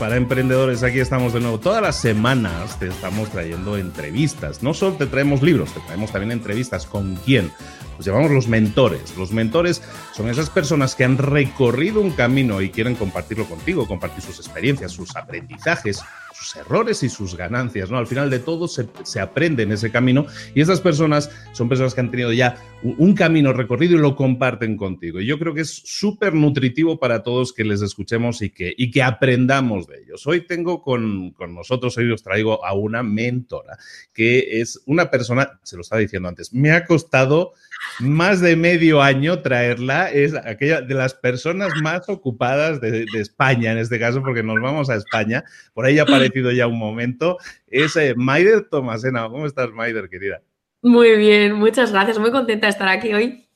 para Emprendedores. Aquí estamos de nuevo. Todas las semanas te estamos trayendo entrevistas. No solo te traemos libros, te traemos también entrevistas. ¿Con quién? Pues llamamos los mentores. Los mentores son esas personas que han recorrido un camino y quieren compartirlo contigo, compartir sus experiencias, sus aprendizajes, sus errores y sus ganancias, ¿no? Al final de todo se, aprende en ese camino y estas personas son personas que han tenido ya un, camino recorrido y lo comparten contigo. Y yo creo que es súper nutritivo para todos que les escuchemos y que, y que aprendamos de ellos. Hoy tengo con, con nosotros, hoy os traigo a una mentora, que es una persona, se lo estaba diciendo antes, me ha costado más de medio año traerla. Es aquella de las personas más ocupadas de, España, en este caso, porque nos vamos a España. Por ahí ha aparecido ya un momento. Es eh, Maider Tomasena. ¿Cómo estás, Maider, querida? Muy bien, muchas gracias. Muy contenta de estar aquí hoy.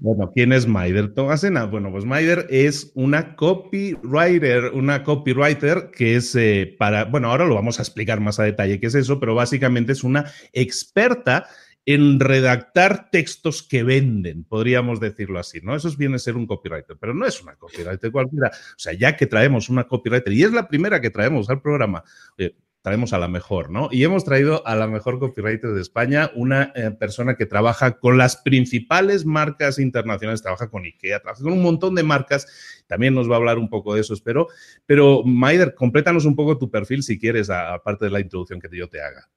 Bueno, ¿quién es Maider Tomasena? Bueno, pues Maider es una copywriter, una copywriter que es eh, para, bueno, ahora lo vamos a explicar más a detalle qué es eso, pero básicamente es una experta en redactar textos que venden, podríamos decirlo así, ¿no? Eso viene a ser un copywriter, pero no es una copywriter cualquiera. O sea, ya que traemos una copywriter, y es la primera que traemos al programa, traemos a la mejor, ¿no? Y hemos traído a la mejor copywriter de España, una eh, persona que trabaja con las principales marcas internacionales, trabaja con IKEA, trabaja con un montón de marcas, también nos va a hablar un poco de eso, espero. Pero, Maider, complétanos un poco tu perfil si quieres, aparte de la introducción que yo te haga.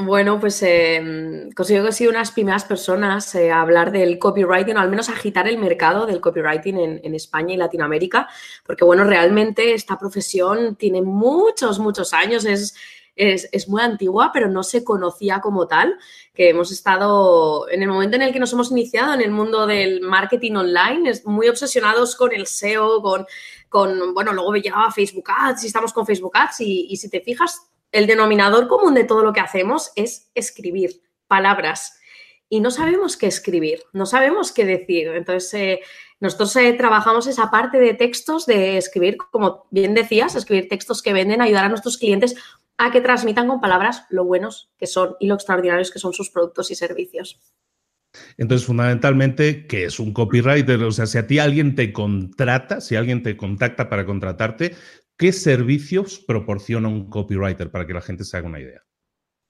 Bueno, pues eh, considero que he sido unas primeras personas eh, a hablar del copywriting, o al menos agitar el mercado del copywriting en, España y Latinoamérica, porque bueno, realmente esta profesión tiene muchos, muchos años, es, es, muy antigua, pero no se conocía como tal, que hemos estado, en el momento en el que nos hemos iniciado en el mundo del marketing online, es muy obsesionados con el SEO, con, con bueno, luego llegaba Facebook Ads y estamos con Facebook Ads y si te fijas, el denominador común de todo lo que hacemos es escribir palabras y no sabemos qué escribir, no sabemos qué decir. Entonces, eh, nosotros eh, trabajamos esa parte de textos, de escribir, como bien decías, escribir textos que venden, ayudar a nuestros clientes a que transmitan con palabras lo buenos que son y lo extraordinarios que son sus productos y servicios. Entonces, fundamentalmente, ¿qué es un copywriter? O sea, si a ti alguien te contrata, si alguien te contacta para contratarte, ¿Qué servicios proporciona un copywriter para que la gente se haga una idea?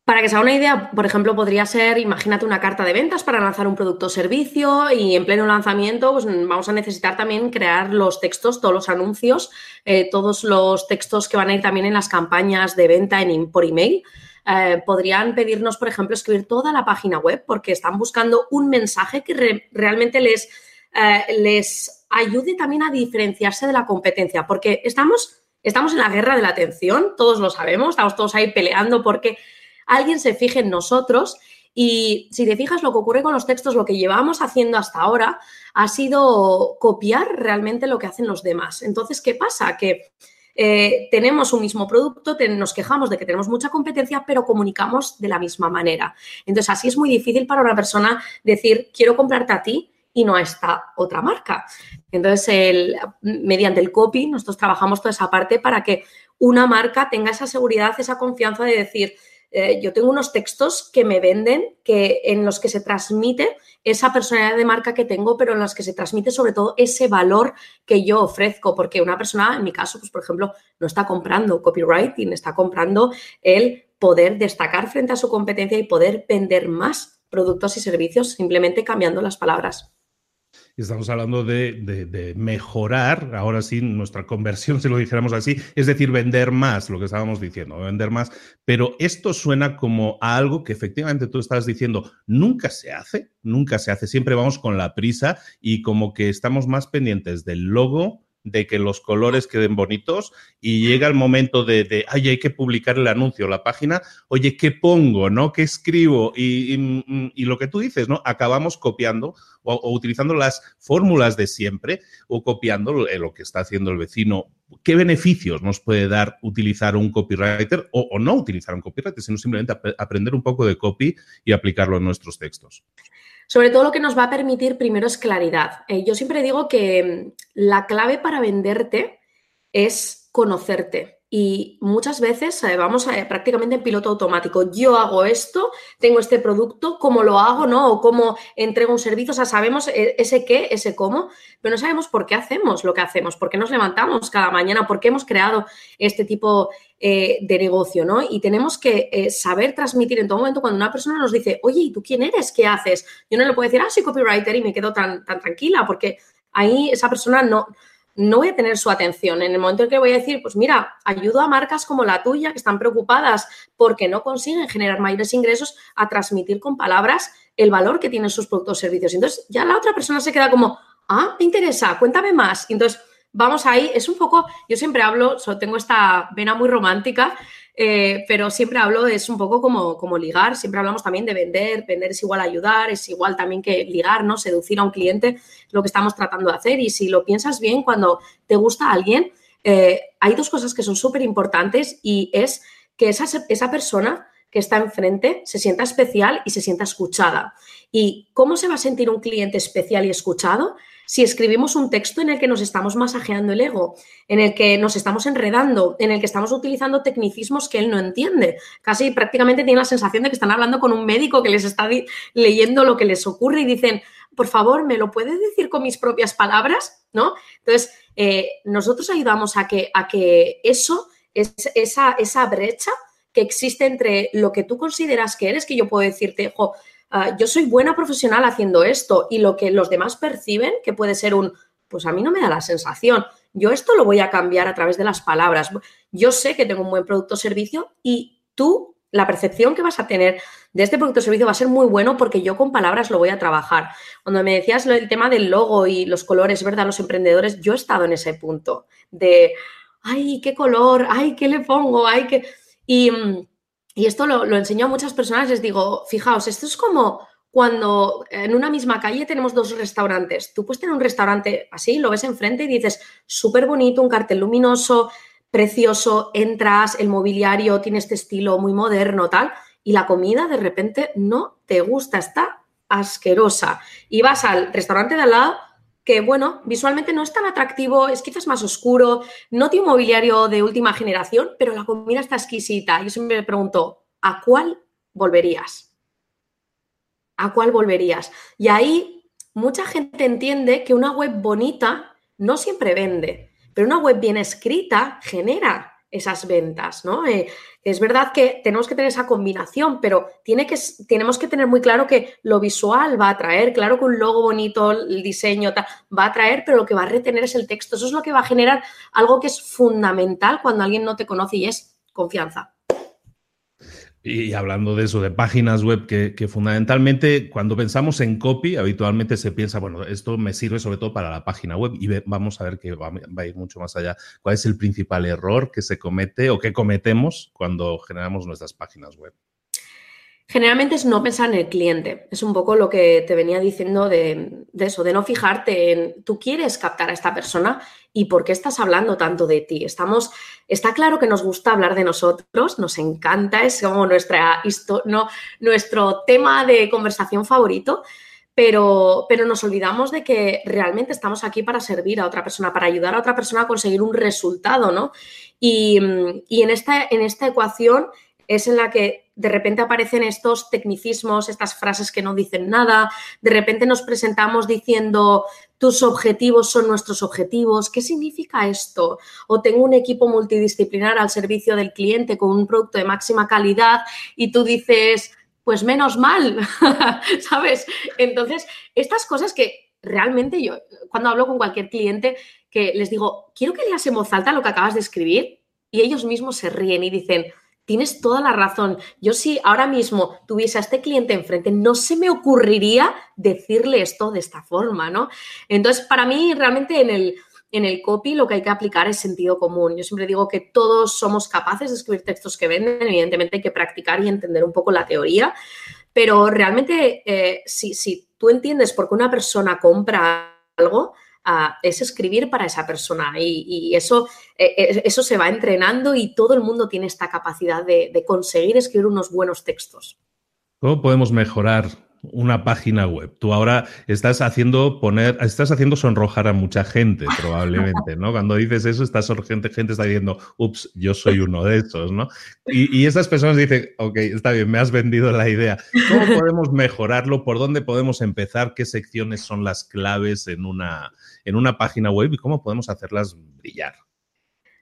Para que se haga una idea, por ejemplo, podría ser, imagínate una carta de ventas para lanzar un producto o servicio y en pleno lanzamiento pues, vamos a necesitar también crear los textos, todos los anuncios, eh, todos los textos que van a ir también en las campañas de venta en, por email. Eh, podrían pedirnos, por ejemplo, escribir toda la página web porque están buscando un mensaje que realmente les eh, les ayude también a diferenciarse de la competencia, porque estamos, estamos en la guerra de la atención, todos lo sabemos, estamos todos ahí peleando porque alguien se fije en nosotros y si te fijas, lo que ocurre con los textos, lo que llevamos haciendo hasta ahora, ha sido copiar realmente lo que hacen los demás. Entonces, ¿qué pasa? Que eh, tenemos un mismo producto, nos quejamos de que tenemos mucha competencia, pero comunicamos de la misma manera. Entonces, así es muy difícil para una persona decir, quiero comprarte a ti y no a esta otra marca. Entonces, mediante el copy, nosotros trabajamos toda esa parte para que una marca tenga esa seguridad, esa confianza de decir, eh, yo tengo unos textos que me venden, que, en los que se transmite esa personalidad de marca que tengo, pero en los que se transmite sobre todo ese valor que yo ofrezco, porque una persona, en mi caso, pues por ejemplo, no está comprando copywriting, está comprando el poder destacar frente a su competencia y poder vender más productos y servicios simplemente cambiando las palabras. Estamos hablando de, mejorar, ahora sí, nuestra conversión, si lo dijéramos así, es decir, vender más, lo que estábamos diciendo, vender más. Pero esto suena como a algo que efectivamente tú estás diciendo, nunca se hace, nunca se hace, siempre vamos con la prisa y como que estamos más pendientes del logo, de que los colores queden bonitos y llega el momento de, de, ay, hay que publicar el anuncio, la página, oye, ¿qué pongo, no? ¿Qué escribo? Y, lo que tú dices, ¿no? Acabamos copiando o, utilizando las fórmulas de siempre o copiando lo, que está haciendo el vecino. ¿Qué beneficios nos puede dar utilizar un copywriter o, o no utilizar un copywriter, sino simplemente aprender un poco de copy y aplicarlo en nuestros textos? Sobre todo lo que nos va a permitir primero es claridad. Eh, yo siempre digo que mm, la clave para venderte es conocerte. Y muchas veces eh, vamos prácticamente en piloto automático. Yo hago esto, tengo este producto, cómo lo hago, ¿no? O cómo entrego un servicio. O sea, sabemos eh, ese qué, ese cómo, pero no sabemos por qué hacemos lo que hacemos, por qué nos levantamos cada mañana, por qué hemos creado este tipo eh, de negocio, ¿no? Y tenemos que saber transmitir en todo momento cuando una persona nos dice, oye, ¿y tú quién eres? ¿Qué haces? Yo no le puedo decir, ah, soy copywriter y me quedo tan, tan tranquila, porque ahí esa persona no no voy a tener su atención. En el momento en que voy a decir, pues mira, ayudo a marcas como la tuya que están preocupadas porque no consiguen generar mayores ingresos a transmitir con palabras el valor que tienen sus productos o servicios. Entonces ya la otra persona se queda como, ah, me interesa, cuéntame más. Entonces vamos ahí, es un poco, yo siempre hablo, tengo esta vena muy romántica eh, pero siempre hablo, es un poco como, como ligar, siempre hablamos también de vender, vender es igual ayudar, es igual también que ligar, ¿no? Seducir a un cliente, lo que estamos tratando de hacer. Y si lo piensas bien, cuando te gusta alguien, eh, hay dos cosas que son súper importantes y es que esa, esa persona que está enfrente se sienta especial y se sienta escuchada. ¿Y cómo se va a sentir un cliente especial y escuchado? Si escribimos un texto en el que nos estamos masajeando el ego, en el que nos estamos enredando, en el que estamos utilizando tecnicismos que él no entiende. Casi prácticamente tiene la sensación de que están hablando con un médico que les está leyendo lo que les ocurre y dicen, por favor, ¿me lo puedes decir con mis propias palabras? ¿No? Entonces, eh, nosotros ayudamos a que, a que eso, esa, esa brecha que existe entre lo que tú consideras que eres, que yo puedo decirte, jo, Ah, yo soy buena profesional haciendo esto y lo que los demás perciben, que puede ser un, pues a mí no me da la sensación. Yo esto lo voy a cambiar a través de las palabras. Yo sé que tengo un buen producto o servicio y tú, la percepción que vas a tener de este producto o servicio va a ser muy bueno porque yo con palabras lo voy a trabajar. Cuando me decías el tema del logo y los colores, ¿verdad? Los emprendedores, yo he estado en ese punto de, ay, qué color, ay, qué le pongo, ay, qué... Y mm, y esto lo, enseño a muchas personas, les digo, fijaos, esto es como cuando en una misma calle tenemos dos restaurantes. Tú puedes tener un restaurante así, lo ves enfrente y dices, súper bonito, un cartel luminoso, precioso, entras, el mobiliario tiene este estilo muy moderno, tal, y la comida de repente no te gusta, está asquerosa. Y vas al restaurante de al lado que, bueno, visualmente no es tan atractivo, es quizás más oscuro, no tiene mobiliario de última generación, pero la comida está exquisita. Yo siempre me pregunto, ¿a cuál volverías? ¿A cuál volverías? Y ahí mucha gente entiende que una web bonita no siempre vende, pero una web bien escrita genera esas ventas, ¿no? Eh, es verdad que tenemos que tener esa combinación, pero tiene que, tenemos que tener muy claro que lo visual va a atraer, claro que un logo bonito, el diseño va a atraer, pero lo que va a retener es el texto. Eso es lo que va a generar algo que es fundamental cuando alguien no te conoce y es confianza. Y hablando de eso, de páginas web, que, fundamentalmente cuando pensamos en copy, habitualmente se piensa, bueno, esto me sirve sobre todo para la página web y vamos a ver que va, va, a ir mucho más allá. ¿Cuál es el principal error que se comete o que cometemos cuando generamos nuestras páginas web? Generalmente es no pensar en el cliente. Es un poco lo que te venía diciendo de, eso, de no fijarte en tú quieres captar a esta persona y por qué estás hablando tanto de ti. Estamos, está claro que nos gusta hablar de nosotros, nos encanta, es como nuestra no, nuestro tema de conversación favorito, pero, pero nos olvidamos de que realmente estamos aquí para servir a otra persona, para ayudar a otra persona a conseguir un resultado, ¿no? Y, y en, esta, en esta ecuación es en la que de repente aparecen estos tecnicismos, estas frases que no dicen nada, de repente nos presentamos diciendo tus objetivos son nuestros objetivos, ¿qué significa esto? O tengo un equipo multidisciplinar al servicio del cliente con un producto de máxima calidad y tú dices, pues menos mal, ¿sabes? Entonces, estas cosas que realmente yo, cuando hablo con cualquier cliente, que les digo, quiero que leas en voz alta lo que acabas de escribir, y ellos mismos se ríen y dicen, tienes toda la razón. Yo si ahora mismo tuviese a este cliente enfrente, no se me ocurriría decirle esto de esta forma, ¿no? Entonces, para mí, realmente en el, en el copy lo que hay que aplicar es sentido común. Yo siempre digo que todos somos capaces de escribir textos que venden, evidentemente hay que practicar y entender un poco la teoría, pero realmente eh, si, si tú entiendes por qué una persona compra algo, es escribir para esa persona y, eso, e, e, eso se va entrenando y todo el mundo tiene esta capacidad de, conseguir escribir unos buenos textos. ¿Cómo podemos mejorar una página web. Tú ahora estás haciendo poner, estás haciendo sonrojar a mucha gente, probablemente, ¿no? Cuando dices eso, estás gente, gente está diciendo, ups, yo soy uno de esos, ¿no? Y, y esas personas dicen, ok, está bien, me has vendido la idea. ¿Cómo podemos mejorarlo? ¿Por dónde podemos empezar? ¿Qué secciones son las claves en una, en una página web y cómo podemos hacerlas brillar?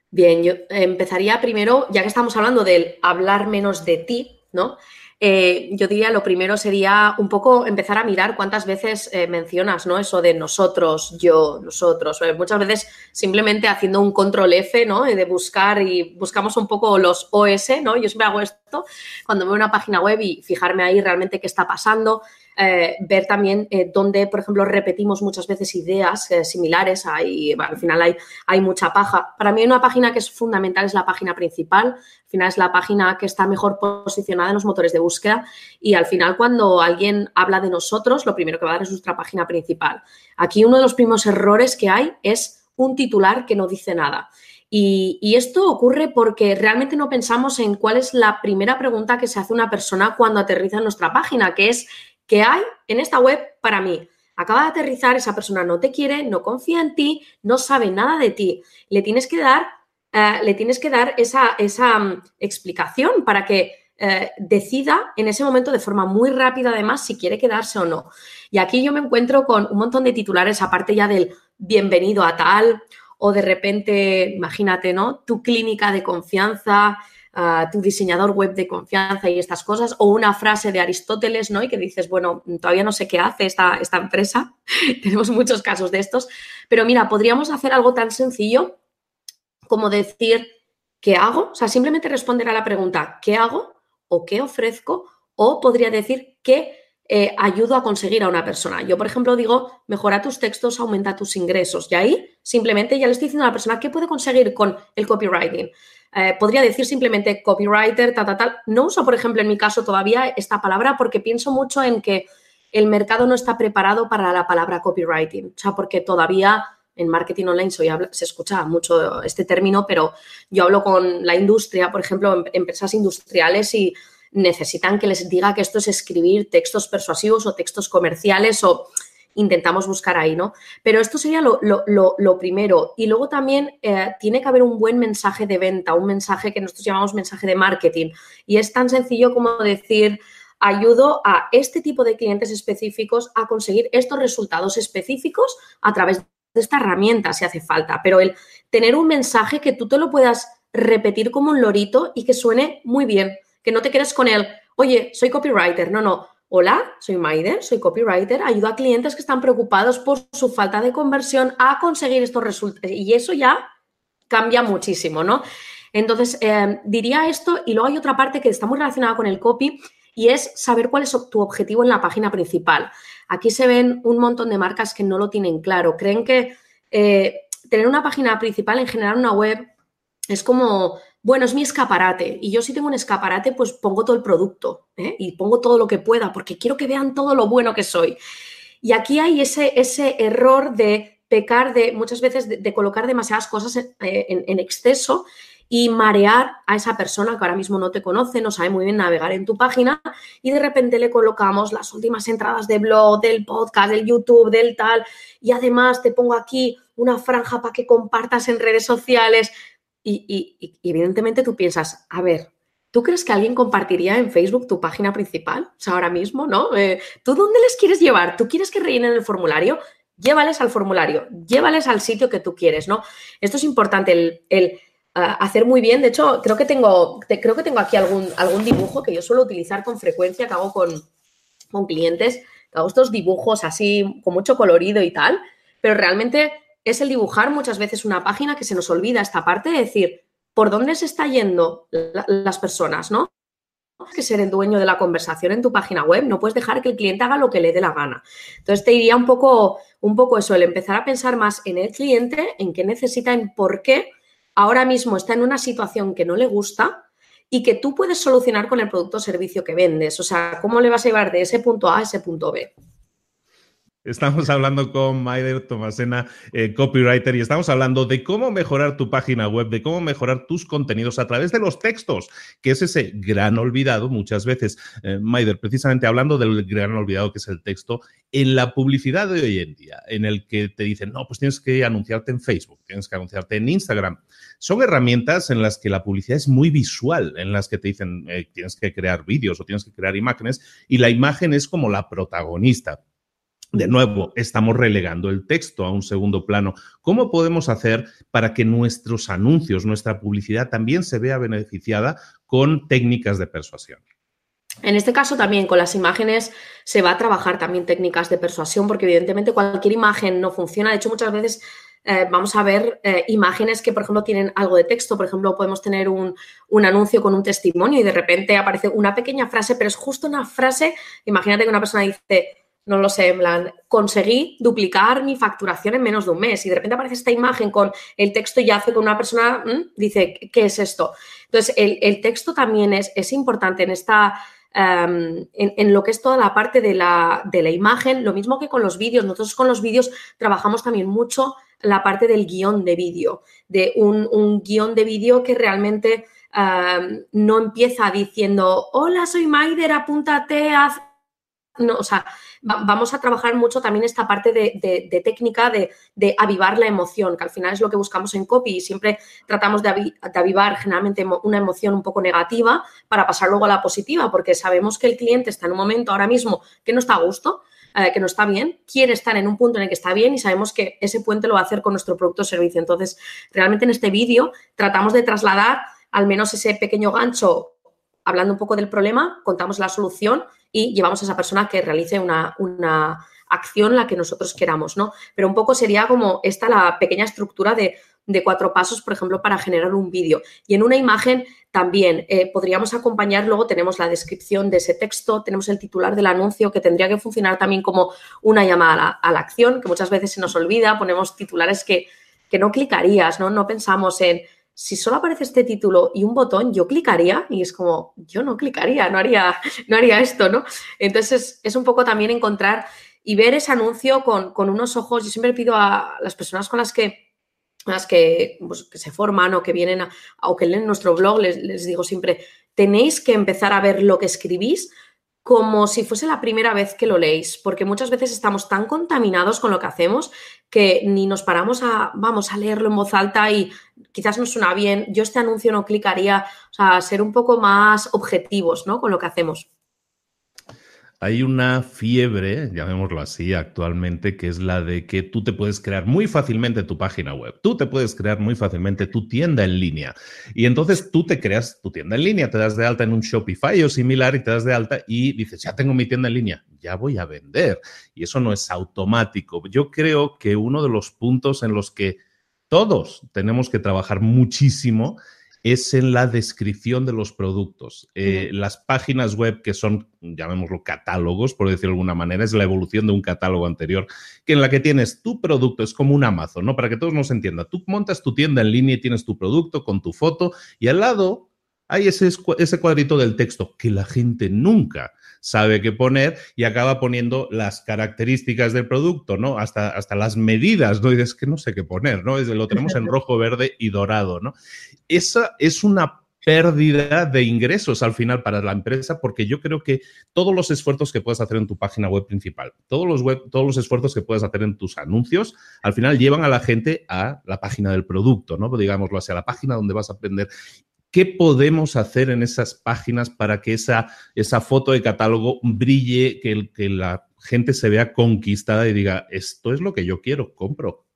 Bien, yo empezaría primero, ya que estamos hablando del hablar menos de ti, ¿no? Eh, yo diría lo primero sería un poco empezar a mirar cuántas veces eh, mencionas, ¿no? Eso de nosotros, yo, nosotros. Eh, muchas veces simplemente haciendo un control F, ¿no? De buscar y buscamos un poco los OS, ¿no? Yo siempre hago esto cuando veo una página web y fijarme ahí realmente qué está pasando. Eh, ver también eh, dónde, por ejemplo, repetimos muchas veces ideas eh, similares, al final hay mucha paja. Para mí una página que es fundamental es la página principal, al final es la página que está mejor posicionada en los motores de búsqueda y al final cuando alguien habla de nosotros, lo primero que va a dar es nuestra página principal. Aquí uno de los primeros errores que hay es un titular que no dice nada. Y, esto ocurre porque realmente no pensamos en cuál es la primera pregunta que se hace una persona cuando aterriza en nuestra página, que es ¿Qué hay en esta web para mí. Acaba de aterrizar, esa persona no te quiere, no confía en ti, no sabe nada de ti. Le tienes que dar, eh, le tienes que dar esa, esa mm, explicación para que eh, decida en ese momento de forma muy rápida, además, si quiere quedarse o no. Y aquí yo me encuentro con un montón de titulares, aparte ya del bienvenido a tal, o de repente, imagínate, ¿no? Tu clínica de confianza, tu diseñador web de confianza y estas cosas, o una frase de Aristóteles, ¿no? Y que dices, bueno, todavía no sé qué hace esta, esta empresa, tenemos muchos casos de estos, pero mira, podríamos hacer algo tan sencillo como decir, ¿qué hago? O sea, simplemente responder a la pregunta, ¿qué hago? o qué ofrezco, o podría decir, ¿qué eh, ayudo a conseguir a una persona. Yo, por ejemplo, digo, mejora tus textos, aumenta tus ingresos. Y ahí simplemente ya le estoy diciendo a la persona qué puede conseguir con el copywriting. Eh, podría decir simplemente copywriter, tal, tal, tal. No uso, por ejemplo, en mi caso todavía esta palabra porque pienso mucho en que el mercado no está preparado para la palabra copywriting. O sea, porque todavía en marketing online se escucha mucho este término, pero yo hablo con la industria, por ejemplo, empresas industriales y necesitan que les diga que esto es escribir textos persuasivos o textos comerciales o intentamos buscar ahí, ¿no? Pero esto sería lo, primero. Y luego también eh, tiene que haber un buen mensaje de venta, un mensaje que nosotros llamamos mensaje de marketing. Y es tan sencillo como decir, ayudo a este tipo de clientes específicos a conseguir estos resultados específicos a través de esta herramienta, si hace falta. Pero el tener un mensaje que tú te lo puedas repetir como un lorito y que suene muy bien que no te quedes con él, oye, soy copywriter. No, no. Hola, soy Maider, soy copywriter, ayudo a clientes que están preocupados por su falta de conversión a conseguir estos resultados. Y eso ya cambia muchísimo, ¿no? Entonces, eh, diría esto y luego hay otra parte que está muy relacionada con el copy y es saber cuál es tu objetivo en la página principal. Aquí se ven un montón de marcas que no lo tienen claro. Creen que eh, tener una página principal, en general una web, es como, bueno, es mi escaparate. Y yo si tengo un escaparate, pues pongo todo el producto ¿eh? y pongo todo lo que pueda porque quiero que vean todo lo bueno que soy. Y aquí hay ese, ese error de pecar de muchas veces de, colocar demasiadas cosas eh, en, exceso y marear a esa persona que ahora mismo no te conoce, no sabe muy bien navegar en tu página y de repente le colocamos las últimas entradas de blog, del podcast, del YouTube, del tal y además te pongo aquí una franja para que compartas en redes sociales y, evidentemente tú piensas, a ver, ¿Tú crees que alguien compartiría en Facebook tu página principal? O sea, ahora mismo, ¿no? Eh, ¿Tú dónde les quieres llevar? ¿Tú quieres que rellenen el formulario? Llévales al formulario, llévales al sitio que tú quieres, ¿no? Esto es importante, el, ah, hacer muy bien. De hecho, creo que tengo, creo que tengo aquí algún, algún dibujo que yo suelo utilizar con frecuencia, que hago con, con clientes, que hago estos dibujos así con mucho colorido y tal, pero realmente es el dibujar muchas veces una página que se nos olvida esta parte de decir por dónde se está yendo las personas, ¿no? Tienes que ser el dueño de la conversación en tu página web, no puedes dejar que el cliente haga lo que le dé la gana. Entonces te diría un poco, un poco eso, el empezar a pensar más en el cliente, en qué necesita, en por qué ahora mismo está en una situación que no le gusta y que tú puedes solucionar con el producto o servicio que vendes. O sea, ¿cómo le vas a llevar de ese punto A a ese punto B? Estamos hablando con Maider Tomasena, eh, copywriter, y estamos hablando de cómo mejorar tu página web, de cómo mejorar tus contenidos a través de los textos, que es ese gran olvidado muchas veces. Eh, Maider, precisamente hablando del gran olvidado que es el texto, en la publicidad de hoy en día, en el que te dicen, no, pues tienes que anunciarte en Facebook, tienes que anunciarte en Instagram. Son herramientas en las que la publicidad es muy visual, en las que te dicen, eh, tienes que crear vídeos o tienes que crear imágenes, y la imagen es como la protagonista de nuevo, estamos relegando el texto a un segundo plano. ¿Cómo podemos hacer para que nuestros anuncios, nuestra publicidad también se vea beneficiada con técnicas de persuasión? En este caso también con las imágenes se va a trabajar también técnicas de persuasión porque evidentemente cualquier imagen no funciona. De hecho, muchas veces eh, vamos a ver eh, imágenes que, por ejemplo, tienen algo de texto. Por ejemplo, podemos tener un, un, anuncio con un testimonio y de repente aparece una pequeña frase, pero es justo una frase. Imagínate que una persona dice, no lo sé, en plan, conseguí duplicar mi facturación en menos de un mes y de repente aparece esta imagen con el texto y hace con una persona, dice, ¿qué es esto? Entonces, el, texto también es, es, importante en esta... Em, en, lo que es toda la parte de la, de la imagen, lo mismo que con los vídeos. Nosotros con los vídeos trabajamos también mucho la parte del guion de vídeo, de un, un guion de vídeo que realmente em, no empieza diciendo, hola, soy Maider, apúntate, haz no, o sea, vamos a trabajar mucho también esta parte de, técnica de, avivar la emoción, que al final es lo que buscamos en copy y siempre tratamos de, avivar generalmente una emoción un poco negativa para pasar luego a la positiva, porque sabemos que el cliente está en un momento ahora mismo que no está a gusto, eh, que no está bien, quiere estar en un punto en el que está bien y sabemos que ese puente lo va a hacer con nuestro producto o servicio. Entonces, realmente en este vídeo tratamos de trasladar al menos ese pequeño gancho hablando un poco del problema, contamos la solución y llevamos a esa persona que realice una, acción la que nosotros queramos, ¿no? Pero un poco sería como esta la pequeña estructura de, cuatro pasos, por ejemplo, para generar un vídeo. Y en una imagen también eh, podríamos acompañar, luego tenemos la descripción de ese texto, tenemos el titular del anuncio que tendría que funcionar también como una llamada a la, acción, que muchas veces se nos olvida, ponemos titulares que, que no clicarías, ¿no? No pensamos en si solo aparece este título y un botón, yo clicaría y es como, yo no clicaría, no haría, no haría esto, ¿no? Entonces es, un poco también encontrar y ver ese anuncio con, unos ojos. Yo siempre pido a las personas con las que las que, pues, que se forman o que vienen a, o que leen nuestro blog, les digo siempre, tenéis que empezar a ver lo que escribís como si fuese la primera vez que lo leéis, porque muchas veces estamos tan contaminados con lo que hacemos que ni nos paramos a, vamos, a leerlo en voz alta y quizás nos suena bien, yo este anuncio no clicaría, o sea, ser un poco más objetivos, ¿no? Con lo que hacemos hay una fiebre, llamémoslo así, actualmente, que es la de que tú te puedes crear muy fácilmente tu página web, tú te puedes crear muy fácilmente tu tienda en línea. Y entonces tú te creas tu tienda en línea, te das de alta en un Shopify o similar y te das de alta y dices, ya tengo mi tienda en línea, ya voy a vender. Y eso no es automático. Yo creo que uno de los puntos en los que todos tenemos que trabajar muchísimo es en la descripción de los productos. Eh, las páginas web que son, llamémoslo catálogos, por decirlo de alguna manera, es la evolución de un catálogo anterior, que en la que tienes tu producto, es como un Amazon, ¿no? Para que todos nos entiendan. Tú montas tu tienda en línea y tienes tu producto con tu foto y al lado hay ese, ese cuadrito del texto que la gente nunca sabe qué poner y acaba poniendo las características del producto, ¿no? Hasta, hasta las medidas, ¿no? Y es que no sé qué poner, ¿no? Es, lo tenemos en rojo, verde y dorado, ¿no? Esa es una pérdida de ingresos al final para la empresa, porque yo creo que todos los esfuerzos que puedes hacer en tu página web principal, todos los, web, todos los esfuerzos que puedes hacer en tus anuncios, al final llevan a la gente a la página del producto, ¿no? Digámoslo así, a la página donde vas a aprender. ¿Qué podemos hacer en esas páginas para que esa, esa foto de catálogo brille, que, que la gente se vea conquistada y diga, esto es lo que yo quiero, compro?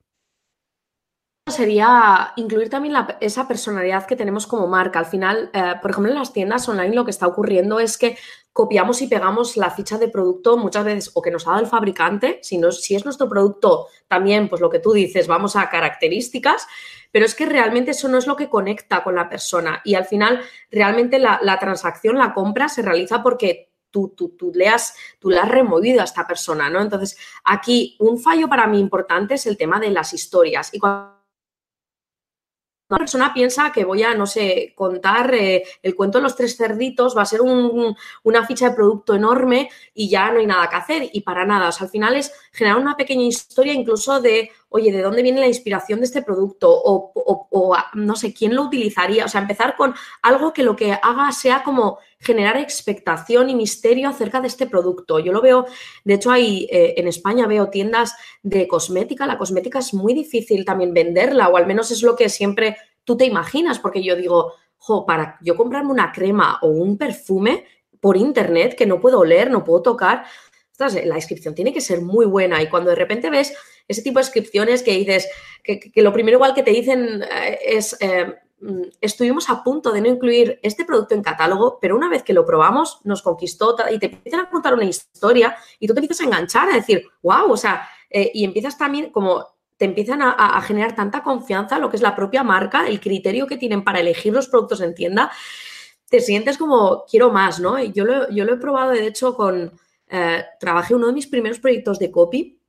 Sería incluir también esa personalidad que tenemos como marca. Al final, eh, por ejemplo, en las tiendas online lo que está ocurriendo es que copiamos y pegamos la ficha de producto muchas veces o que nos ha dado el fabricante, si, no, si es nuestro producto también, pues lo que tú dices, vamos a características, pero es que realmente eso no es lo que conecta con la persona y al final realmente la, transacción, la compra se realiza porque Tú, tú, tú, le has, tú le has removido a esta persona, ¿no? Entonces, aquí un fallo para mí importante es el tema de las historias. Y una persona piensa que voy a, no sé, contar eh, el cuento de los tres cerditos, va a ser una ficha de producto enorme y ya no hay nada que hacer y para nada. Al final es generar una pequeña historia incluso de oye, ¿de dónde viene la inspiración de este producto? O, no sé, ¿quién lo utilizaría? O sea, empezar con algo que lo que haga sea como generar expectación y misterio acerca de este producto. Yo lo veo, de hecho, hay eh, en España veo tiendas de cosmética. La cosmética es muy difícil también venderla, o al menos es lo que siempre tú te imaginas, porque yo digo, jo, para yo comprarme una crema o un perfume por internet que no puedo oler, no puedo tocar, la descripción tiene que ser muy buena y cuando de repente ves ese tipo de descripciones que dices, que, lo primero igual que te dicen eh, es, eh, mm, estuvimos a punto de no incluir este producto en catálogo, pero una vez que lo probamos nos conquistó y te empiezan a contar una historia y tú te empiezas a enganchar, a decir, wow, o sea, eh, y empiezas también como te empiezan a, generar tanta confianza lo que es la propia marca, el criterio que tienen para elegir los productos en tienda, te sientes como quiero más, ¿no? Y yo lo, yo lo he probado, de hecho, con, trabajé uno de mis primeros proyectos de copy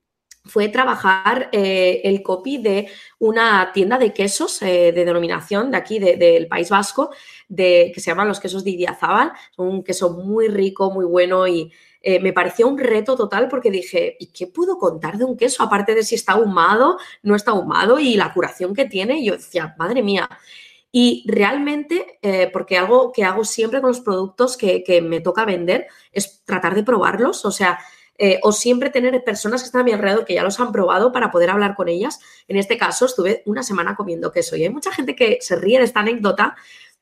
fue trabajar eh, el copy de una tienda de quesos eh, de denominación de aquí, del País Vasco, de, que se llaman los quesos de Idiazábal. Son un queso muy rico, muy bueno y me pareció un reto total porque dije, ¿y qué puedo contar de un queso? Aparte de si está ahumado, no está ahumado y la curación que tiene. Y yo decía, madre mía. Y realmente, eh, porque algo que hago siempre con los productos que, me toca vender es tratar de probarlos, o sea, eh, o siempre tener personas que están a mi alrededor que ya los han probado para poder hablar con ellas. En este caso, estuve una semana comiendo queso y hay mucha gente que se ríe de esta anécdota,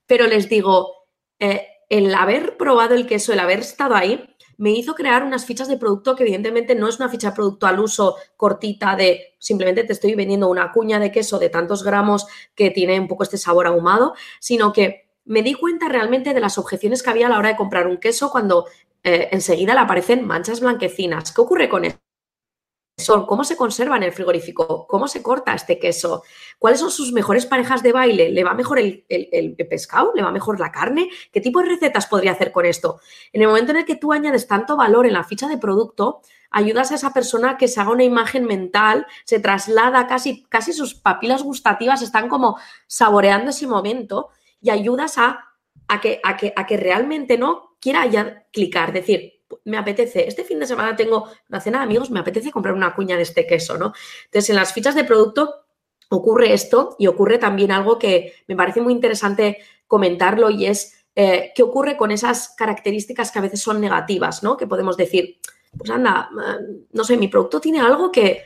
pero les digo, eh, el haber probado el queso, el haber estado ahí, me hizo crear unas fichas de producto que evidentemente no es una ficha de producto al uso cortita de simplemente te estoy vendiendo una cuña de queso de tantos gramos que tiene un poco este sabor ahumado, sino que me di cuenta realmente de las objeciones que había a la hora de comprar un queso cuando eh, enseguida le aparecen manchas blanquecinas. ¿Qué ocurre con son cómo se conserva en el frigorífico, cómo se corta este queso, cuáles son sus mejores parejas de baile, le va mejor el, pescado, le va mejor la carne, qué tipo de recetas podría hacer con esto. En el momento en el que tú añades tanto valor en la ficha de producto, ayudas a esa persona que se haga una imagen mental, se traslada casi, casi sus papilas gustativas están como saboreando ese momento y ayudas a, a, que, a, que, a que realmente no quiera ya clicar, decir, me apetece, este fin de semana tengo una cena de amigos, me apetece comprar una cuña de este queso, ¿no? Entonces, en las fichas de producto ocurre esto y ocurre también algo que me parece muy interesante comentarlo y es eh, qué ocurre con esas características que a veces son negativas, ¿no? Que podemos decir, pues anda, no sé, mi producto tiene algo que,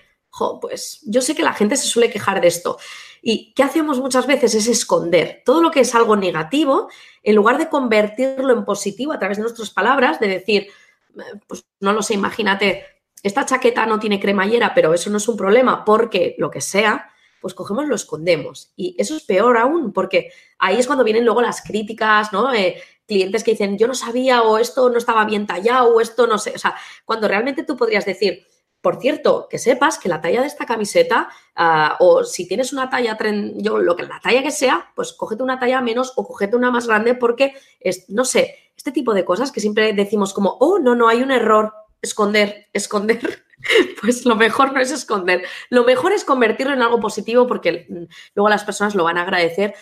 pues yo sé que la gente se suele quejar de esto. ¿Y qué hacemos muchas veces? Es esconder todo lo que es algo negativo, en lugar de convertirlo en positivo a través de nuestras palabras, de decir, pues no lo sé, imagínate, esta chaqueta no tiene cremallera, pero eso no es un problema porque lo que sea, pues cogemos, lo escondemos. Y eso es peor aún, porque ahí es cuando vienen luego las críticas, ¿no? Eh, clientes que dicen, yo no sabía, o esto no estaba bien tallado, o esto no sé. O sea, cuando realmente tú podrías decir, por cierto, que sepas que la talla de esta camiseta, ah, o si tienes una talla, yo lo que la talla que sea, pues cógete una talla menos o cógete una más grande porque, es, no sé, este tipo de cosas que siempre decimos como, oh, no, no, hay un error, esconder, esconder. Pues lo mejor no es esconder, lo mejor es convertirlo en algo positivo porque mm, luego las personas lo van a agradecer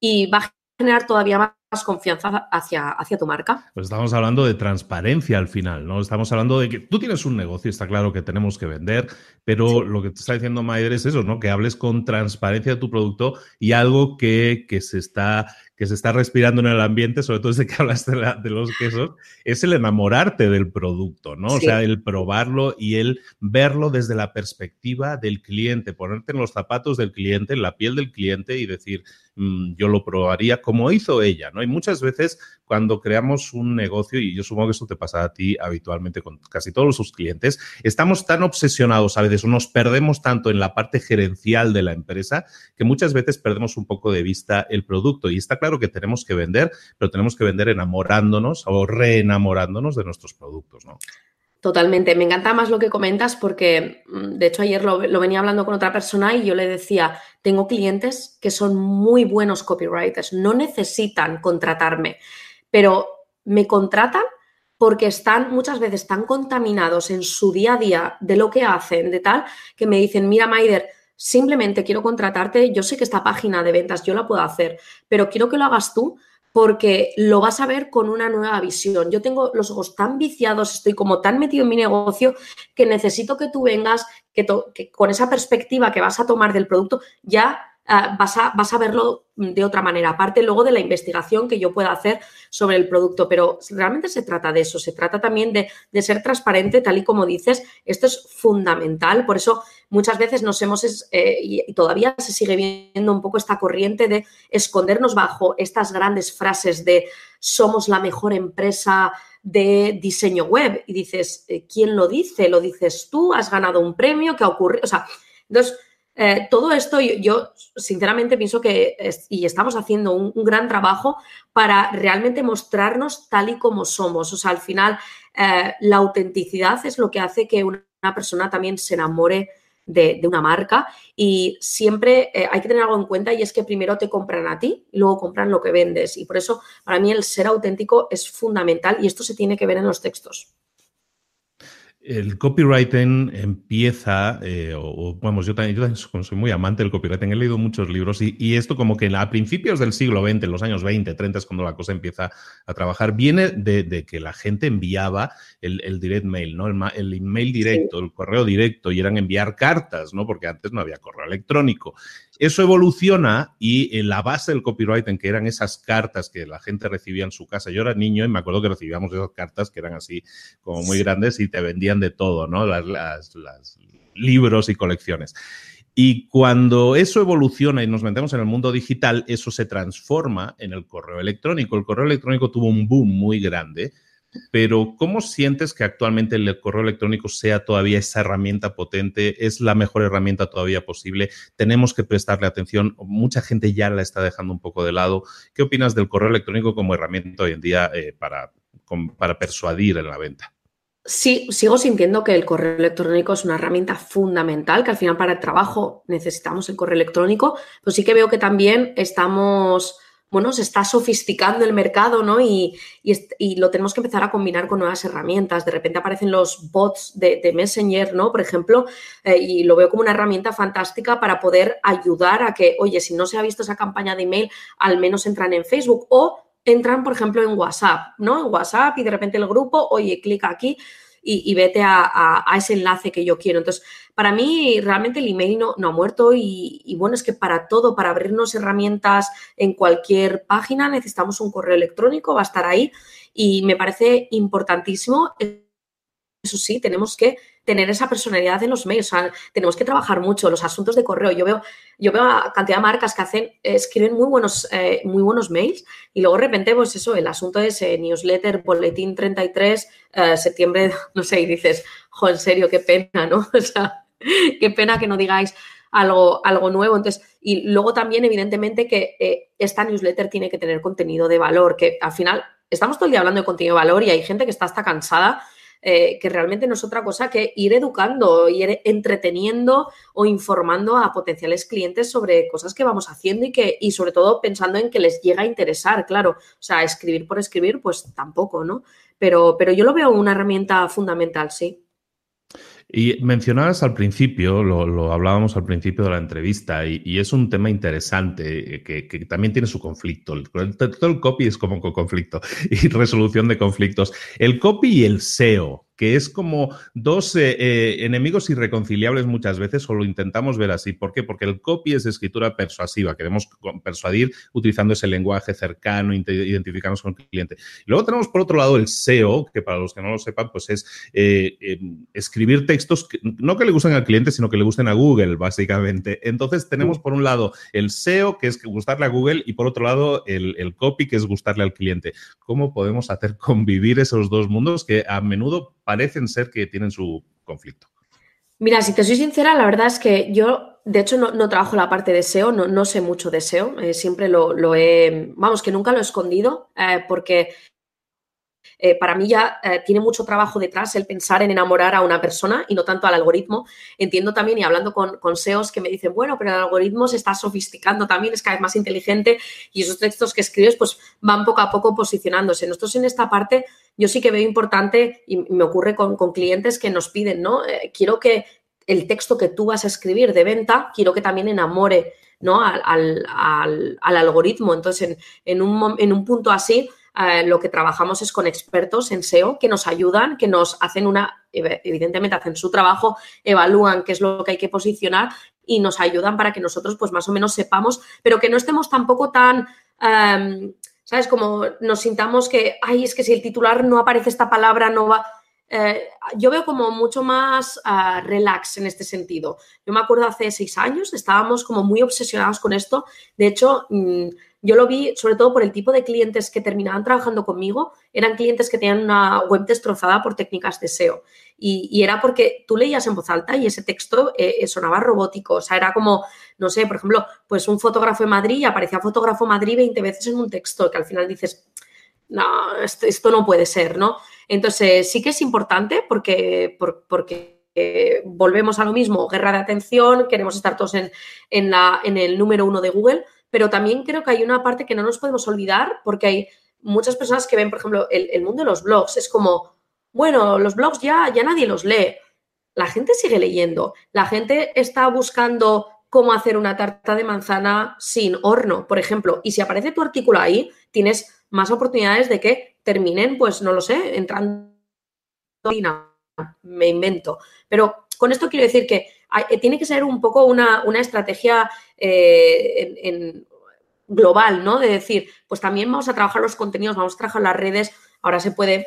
y va generar todavía más confianza hacia, hacia tu marca. Pues estamos hablando de transparencia al final, ¿no? Estamos hablando de que tú tienes un negocio, está claro que tenemos que vender, pero lo que te está diciendo Maider es eso, ¿no? Que hables con transparencia de tu producto y algo que, que se está que se está respirando en el ambiente, sobre todo desde que hablas de, de los quesos, es el enamorarte del producto, ¿no? O sea, el probarlo y el verlo desde la perspectiva del cliente, ponerte en los zapatos del cliente, en la piel del cliente y decir, yo lo probaría como hizo ella, ¿no? Y muchas veces cuando creamos un negocio, y yo supongo que esto te pasa a ti habitualmente con casi todos sus clientes, estamos tan obsesionados a veces, o nos perdemos tanto en la parte gerencial de la empresa, que muchas veces perdemos un poco de vista el producto. Y está claro que tenemos que vender, pero tenemos que vender enamorándonos o reenamorándonos de nuestros productos, ¿no? Totalmente. Me encanta más lo que comentas porque, mm, de hecho, ayer lo, venía hablando con otra persona y yo le decía, tengo clientes que son muy buenos copywriters, no necesitan contratarme, pero me contratan porque están muchas veces tan contaminados en su día a día de lo que hacen, de tal, que me dicen, mira, Maider, simplemente quiero contratarte, yo sé que esta página de ventas yo la puedo hacer, pero quiero que lo hagas tú porque lo vas a ver con una nueva visión. Yo tengo los ojos tan viciados, estoy como tan metido en mi negocio que necesito que tú vengas, que, con esa perspectiva que vas a tomar del producto ya Ah, vas, a, vas, a, verlo de otra manera, aparte luego de la investigación que yo pueda hacer sobre el producto, pero realmente se trata de eso, se trata también de, ser transparente, tal y como dices, esto es fundamental, por eso muchas veces nos hemos, eh, y todavía se sigue viendo un poco esta corriente de escondernos bajo estas grandes frases de somos la mejor empresa de diseño web y dices, eh, ¿quién lo dice? ¿Lo dices tú? ¿Has ganado un premio? ¿Qué ha ocurrido? O sea, entonces eh, todo esto yo, sinceramente pienso que y estamos haciendo un, gran trabajo para realmente mostrarnos tal y como somos. O sea, al final eh, la autenticidad es lo que hace que una, persona también se enamore de, una marca y siempre eh, hay que tener algo en cuenta y es que primero te compran a ti y luego compran lo que vendes. Y por eso para mí el ser auténtico es fundamental y esto se tiene que ver en los textos el copywriting empieza, eh, o, vamos, yo también, soy muy amante del copywriting, he leído muchos libros y, esto como que a principios del siglo XX, en los años 20, 30 es cuando la cosa empieza a trabajar, viene de, que la gente enviaba el, direct mail, ¿no? El, email directo, el correo directo y eran enviar cartas, ¿no? Porque antes no había correo electrónico. Eso evoluciona y en la base del copywriting, que eran esas cartas que la gente recibía en su casa. Yo era niño y me acuerdo que recibíamos esas cartas que eran así como muy grandes y te vendían de todo, ¿no? Las, libros y colecciones. Y cuando eso evoluciona y nos metemos en el mundo digital, eso se transforma en el correo electrónico. El correo electrónico tuvo un boom muy grande pero ¿cómo sientes que actualmente el correo electrónico sea todavía esa herramienta potente? ¿Es la mejor herramienta todavía posible? ¿Tenemos que prestarle atención? Mucha gente ya la está dejando un poco de lado. ¿Qué opinas del correo electrónico como herramienta hoy en día eh, para, para persuadir en la venta? Sí, sigo sintiendo que el correo electrónico es una herramienta fundamental, que al final para el trabajo necesitamos el correo electrónico, pero sí que veo que también estamos bueno, se está sofisticando el mercado, ¿no? Y, lo tenemos que empezar a combinar con nuevas herramientas. De repente aparecen los bots de, Messenger, ¿no? Por ejemplo, eh, y lo veo como una herramienta fantástica para poder ayudar a que, oye, si no se ha visto esa campaña de email, al menos entran en Facebook o entran, por ejemplo, en WhatsApp, ¿no? En WhatsApp y de repente el grupo, oye, clica aquí y, vete a, ese enlace que yo quiero. Entonces, para mí realmente el email no, ha muerto y, bueno, es que para todo, para abrirnos herramientas en cualquier página necesitamos un correo electrónico, va a estar ahí y me parece importantísimo. Eso sí, tenemos que tener esa personalidad en los mails. Tenemos que trabajar mucho los asuntos de correo. Yo veo, yo veo a cantidad de marcas que hacen, escriben muy buenos, eh, muy buenos mails y luego de repente, pues eso, el asunto es ese newsletter, boletín 33, eh, septiembre, no sé, y dices, jo, en serio, qué pena, ¿no? O sea, qué pena que no digáis algo, algo nuevo. Entonces, y luego también, evidentemente, que eh, esta newsletter tiene que tener contenido de valor, que al final estamos todo el día hablando de contenido de valor y hay gente que está hasta cansada eh, que realmente no es otra cosa que ir educando, ir entreteniendo o informando a potenciales clientes sobre cosas que vamos haciendo y que, y sobre todo pensando en que les llega a interesar, claro. O sea, escribir por escribir, pues tampoco, ¿no? Pero, pero yo lo veo una herramienta fundamental, sí. Y mencionabas al principio, lo, hablábamos al principio de la entrevista, y, es un tema interesante eh, que, también tiene su conflicto. todo el copy es como conflicto y resolución de conflictos. El copy y el SEO que es como dos eh, eh, enemigos irreconciliables muchas veces, o lo intentamos ver así. ¿Por qué? Porque el copy es escritura persuasiva, queremos persuadir utilizando ese lenguaje cercano, identificarnos con el cliente. luego tenemos por otro lado el SEO, que para los que no lo sepan, pues es eh, em, escribir textos no que le gusten al cliente, sino que le gusten a Google, básicamente. Entonces tenemos por un lado el SEO, que es gustarle a Google, y por otro lado el, el copy, que es gustarle al cliente. ¿Cómo podemos hacer convivir esos dos mundos que a menudo parecen ser que tienen su conflicto. Mira, si te soy sincera, la verdad es que yo, de hecho, no, trabajo la parte de SEO, no, no sé mucho de SEO, eh, siempre lo, he, vamos, que nunca lo he escondido, eh, porque eh, para mí ya eh, tiene mucho trabajo detrás el pensar en enamorar a una persona y no tanto al algoritmo. Entiendo también, y hablando con, con SEOs que me dicen, bueno, pero el algoritmo se está sofisticando también, es cada vez más inteligente y esos textos que escribes pues van poco a poco posicionándose. Nosotros en esta parte yo sí que veo importante y me ocurre con, clientes que nos piden, ¿no? Eh, quiero que el texto que tú vas a escribir de venta, quiero que también enamore ¿no? al, al, al, algoritmo. Entonces, en, un, en un punto así, eh, lo que trabajamos es con expertos en SEO que nos ayudan, que nos hacen una, evidentemente hacen su trabajo, evalúan qué es lo que hay que posicionar y nos ayudan para que nosotros pues más o menos sepamos, pero que no estemos tampoco tan... Em, ¿Sabes? Como nos sintamos que, ay, es que si el titular no aparece esta palabra, no va. Eh, yo veo como mucho más ah, relax en este sentido. Yo me acuerdo hace seis años, estábamos como muy obsesionados con esto. De hecho, mm, yo lo vi sobre todo por el tipo de clientes que terminaban trabajando conmigo, eran clientes que tenían una web destrozada por técnicas de SEO. Y, era porque tú leías en voz alta y ese texto eh, sonaba robótico. O sea, era como, no sé, por ejemplo, pues un fotógrafo en Madrid y aparecía fotógrafo Madrid 20 veces en un texto que al final dices, no, esto, no puede ser, ¿no? Entonces, sí que es importante porque, porque eh, volvemos a lo mismo, guerra de atención, queremos estar todos en, en, la, en el número uno de Google, pero también creo que hay una parte que no nos podemos olvidar porque hay muchas personas que ven, por ejemplo, el, mundo de los blogs. Es como, bueno, los blogs ya, ya nadie los lee. La gente sigue leyendo. La gente está buscando cómo hacer una tarta de manzana sin horno, por ejemplo. Y si aparece tu artículo ahí, tienes más oportunidades de que terminen, pues no lo sé, entrando me invento. Pero con esto quiero decir que eh, tiene que ser un poco una, estrategia eh, en, global, ¿no? De decir, pues también vamos a trabajar los contenidos, vamos a trabajar las redes, ahora se puede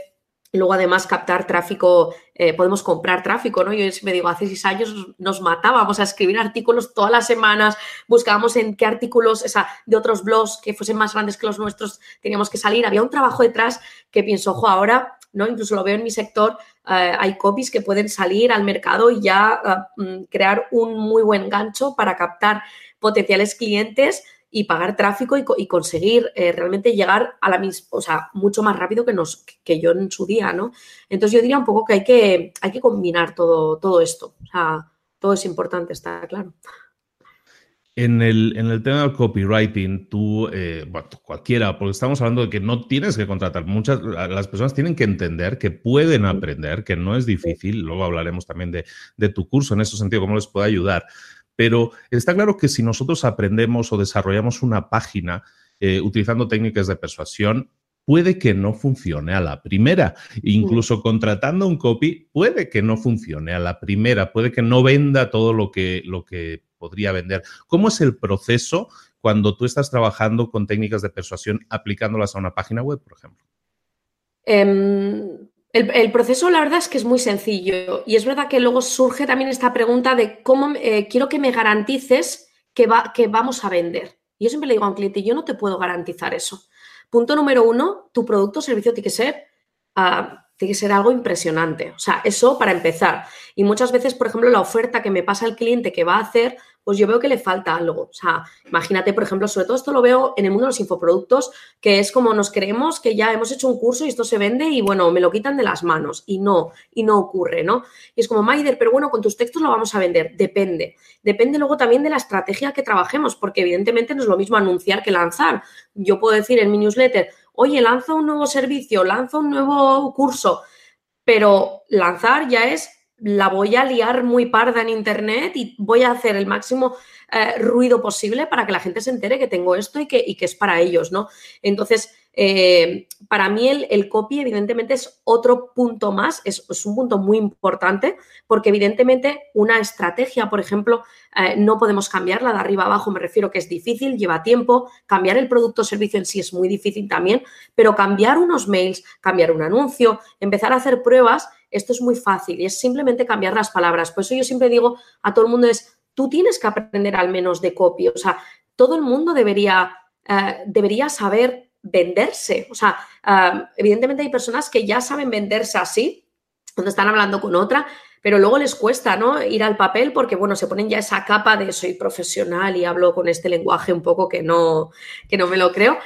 luego además captar tráfico, eh, podemos comprar tráfico, ¿no? Yo siempre digo, hace seis años nos matábamos a escribir artículos todas las semanas, buscábamos en qué artículos, o sea, de otros blogs que fuesen más grandes que los nuestros, teníamos que salir, había un trabajo detrás que pienso, ojo, ahora ¿no? Incluso lo veo en mi sector, eh, hay copies que pueden salir al mercado y ya eh, mm, crear un muy buen gancho para captar potenciales clientes y pagar tráfico y, conseguir eh, realmente llegar a la misma, o sea, mucho más rápido que, nos, que yo en su día, ¿no? Entonces yo diría un poco que hay que, hay que combinar todo, todo esto, o sea, todo es importante, está claro. En el, en el tema del copywriting, tú, eh, bueno, cualquiera, porque estamos hablando de que no tienes que contratar. Muchas, las personas tienen que entender que pueden aprender, que no es difícil. Luego hablaremos también de, de tu curso en ese sentido, cómo les puede ayudar. Pero está claro que si nosotros aprendemos o desarrollamos una página eh, utilizando técnicas de persuasión, puede que no funcione a la primera. Incluso contratando un copy, puede que no funcione a la primera, puede que no venda todo lo que, lo que podría vender. ¿Cómo es el proceso cuando tú estás trabajando con técnicas de persuasión aplicándolas a una página web, por ejemplo? Em, el, proceso, la verdad es que es muy sencillo y es verdad que luego surge también esta pregunta de cómo eh, quiero que me garantices que, va, que vamos a vender. yo siempre le digo a un cliente, yo no te puedo garantizar eso. Punto número uno, tu producto o servicio tiene que ser ah, tiene que ser algo impresionante. O sea, eso para empezar. Y muchas veces, por ejemplo, la oferta que me pasa el cliente que va a hacer, pues yo veo que le falta algo. O sea, imagínate, por ejemplo, sobre todo esto lo veo en el mundo de los infoproductos, que es como nos creemos que ya hemos hecho un curso y esto se vende y bueno, me lo quitan de las manos y no, y no ocurre, ¿no? Y es como, Maider, pero bueno, con tus textos lo vamos a vender. Depende. Depende luego también de la estrategia que trabajemos, porque evidentemente no es lo mismo anunciar que lanzar. Yo puedo decir en mi newsletter, oye, lanzo un nuevo servicio, lanzo un nuevo curso, pero lanzar ya es la voy a liar muy parda en internet y voy a hacer el máximo eh, ruido posible para que la gente se entere que tengo esto y que, y que es para ellos, ¿no? Entonces, eh, para mí el, copy evidentemente es otro punto más, es, un punto muy importante porque evidentemente una estrategia, por ejemplo, eh, no podemos cambiarla de arriba abajo, me refiero que es difícil, lleva tiempo, cambiar el producto o servicio en sí es muy difícil también, pero cambiar unos mails, cambiar un anuncio, empezar a hacer pruebas, esto es muy fácil y es simplemente cambiar las palabras. Por eso yo siempre digo a todo el mundo es, tú tienes que aprender al menos de copy, o sea, todo el mundo debería, eh, debería saber venderse. O sea, evidentemente hay personas que ya saben venderse así, cuando están hablando con otra, pero luego les cuesta, ¿no? Ir al papel porque, bueno, se ponen ya esa capa de soy profesional y hablo con este lenguaje un poco que no, que no me lo creo.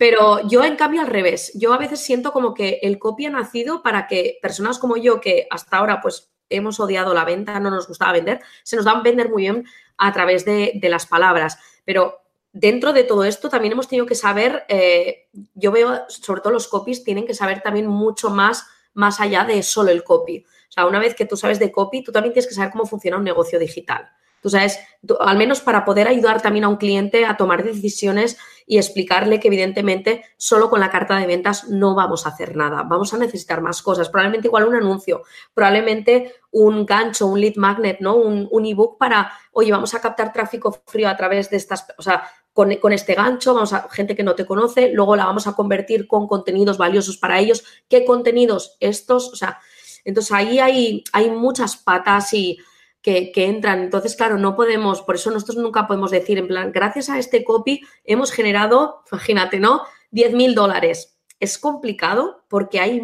Pero yo, en cambio, al revés. Yo a veces siento como que el copy ha nacido para que personas como yo, que hasta ahora, pues, hemos odiado la venta, no nos gustaba vender, se nos dan vender muy bien a través de, las palabras. Pero dentro de todo esto también hemos tenido que saber, eh, yo veo, sobre todo los copies, tienen que saber también mucho más, más allá de solo el copy. O sea, una vez que tú sabes de copy, tú también tienes que saber cómo funciona un negocio digital. Tú sabes, al menos para poder ayudar también a un cliente a tomar decisiones y explicarle que evidentemente solo con la carta de ventas no vamos a hacer nada. Vamos a necesitar más cosas. Probablemente igual un anuncio, probablemente un gancho, un lead magnet, ¿no? Un, un ebook para, oye, vamos a captar tráfico frío a través de estas, o sea, con, con, este gancho, vamos a gente que no te conoce, luego la vamos a convertir con contenidos valiosos para ellos. ¿Qué contenidos? Estos, o sea, entonces ahí hay, hay muchas patas y que, entran. Entonces, claro, no podemos, por eso nosotros nunca podemos decir, en plan, gracias a este copy hemos generado, imagínate, ¿no? 10 mil dólares. Es complicado porque hay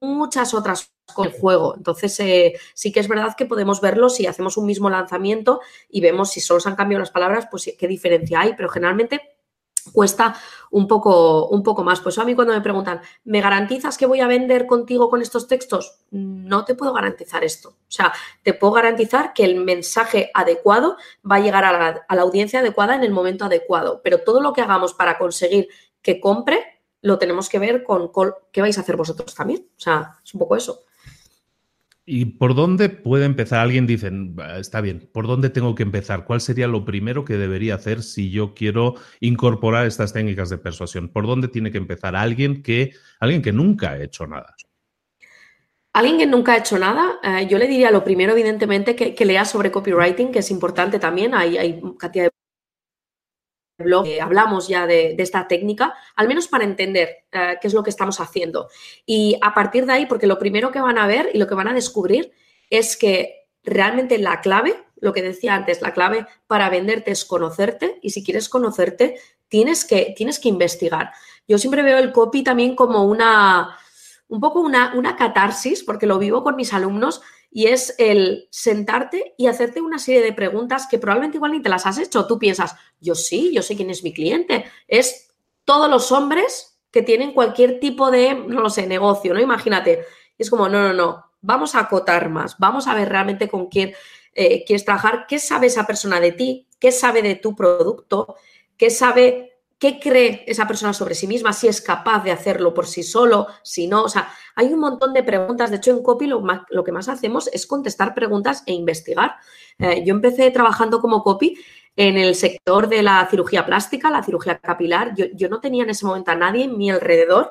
muchas otras con el juego. Entonces, eh, sí que es verdad que podemos verlo si hacemos un mismo lanzamiento y vemos si solo se han cambiado las palabras, pues qué diferencia hay, pero generalmente cuesta un poco, un poco más. Pues a mí cuando me preguntan, ¿me garantizas que voy a vender contigo con estos textos? No te puedo garantizar esto. O sea, te puedo garantizar que el mensaje adecuado va a llegar a la, a la audiencia adecuada en el momento adecuado, pero todo lo que hagamos para conseguir que compre, lo tenemos que ver con, con qué vais a hacer vosotros también. O sea, es un poco eso. ¿Y por dónde puede empezar? Alguien dice, está bien, ¿por dónde tengo que empezar? ¿Cuál sería lo primero que debería hacer si yo quiero incorporar estas técnicas de persuasión? ¿Por dónde tiene que empezar alguien que, alguien que nunca ha hecho nada? Alguien que nunca ha hecho nada, eh, yo le diría lo primero, evidentemente, que, que, lea sobre copywriting, que es importante también. Hay, hay cantidad de blog eh, hablamos ya de, esta técnica, al menos para entender eh, qué es lo que estamos haciendo. Y a partir de ahí, porque lo primero que van a ver y lo que van a descubrir es que realmente la clave, lo que decía antes, la clave para venderte es conocerte y si quieres conocerte, tienes que, tienes que investigar. Yo siempre veo el copy también como una, un poco una, una catarsis, porque lo vivo con mis alumnos y es el sentarte y hacerte una serie de preguntas que probablemente igual ni te las has hecho. Tú piensas, yo sí, yo sé quién es mi cliente. Es todos los hombres que tienen cualquier tipo de, no lo sé, negocio, ¿no? Imagínate. Es como, no, no, no, vamos a acotar más, vamos a ver realmente con quién eh, quieres trabajar, qué sabe esa persona de ti, qué sabe de tu producto, qué sabe ¿Qué cree esa persona sobre sí misma? Si es capaz de hacerlo por sí solo, si no. O sea, hay un montón de preguntas. De hecho, en Copy lo, que más hacemos es contestar preguntas e investigar. Eh, yo empecé trabajando como Copy en el sector de la cirugía plástica, la cirugía capilar. Yo, yo no tenía en ese momento a nadie en mi alrededor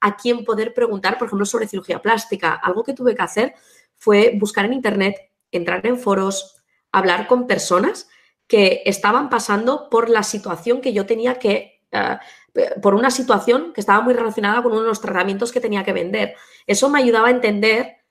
a quien poder preguntar, por ejemplo, sobre cirugía plástica. Algo que tuve que hacer fue buscar en Internet, entrar en foros, hablar con personas que estaban pasando por la situación que yo tenía que eh, por una situación que estaba muy relacionada con uno de los tratamientos que tenía que vender. Eso me ayudaba a entender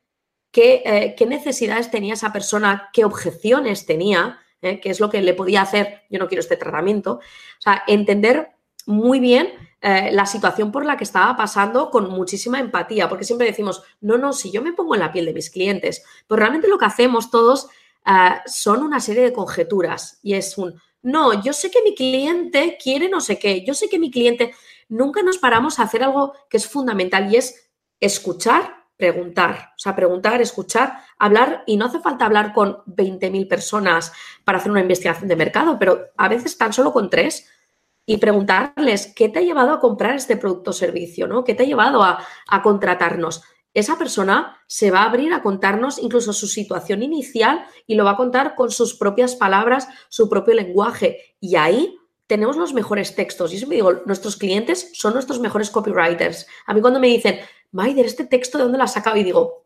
qué, eh, necesidades tenía esa persona, qué objeciones tenía, eh, qué es lo que le podía hacer, yo no quiero este tratamiento. O sea, entender muy bien la situación por la que estaba pasando con muchísima empatía, porque siempre decimos, no, no, si yo me pongo en la piel de mis clientes, pues realmente lo que hacemos todos ah, son una serie de conjeturas y es un, no, yo sé que mi cliente quiere no sé qué, yo sé que mi cliente, nunca nos paramos a hacer algo que es fundamental y es escuchar, preguntar, o sea, preguntar, escuchar, hablar y no hace falta hablar con 20.000 personas para hacer una investigación de mercado, pero a veces tan solo con tres y preguntarles qué te ha llevado a comprar este producto o servicio, ¿no? ¿Qué te ha llevado a, a contratarnos? Esa persona se va a abrir a contarnos incluso su situación inicial y lo va a contar con sus propias palabras, su propio lenguaje. Y ahí tenemos los mejores textos. Y eso me digo, nuestros clientes son nuestros mejores copywriters. A mí cuando me dicen, Maider, ¿este texto de dónde lo has sacado? Y digo,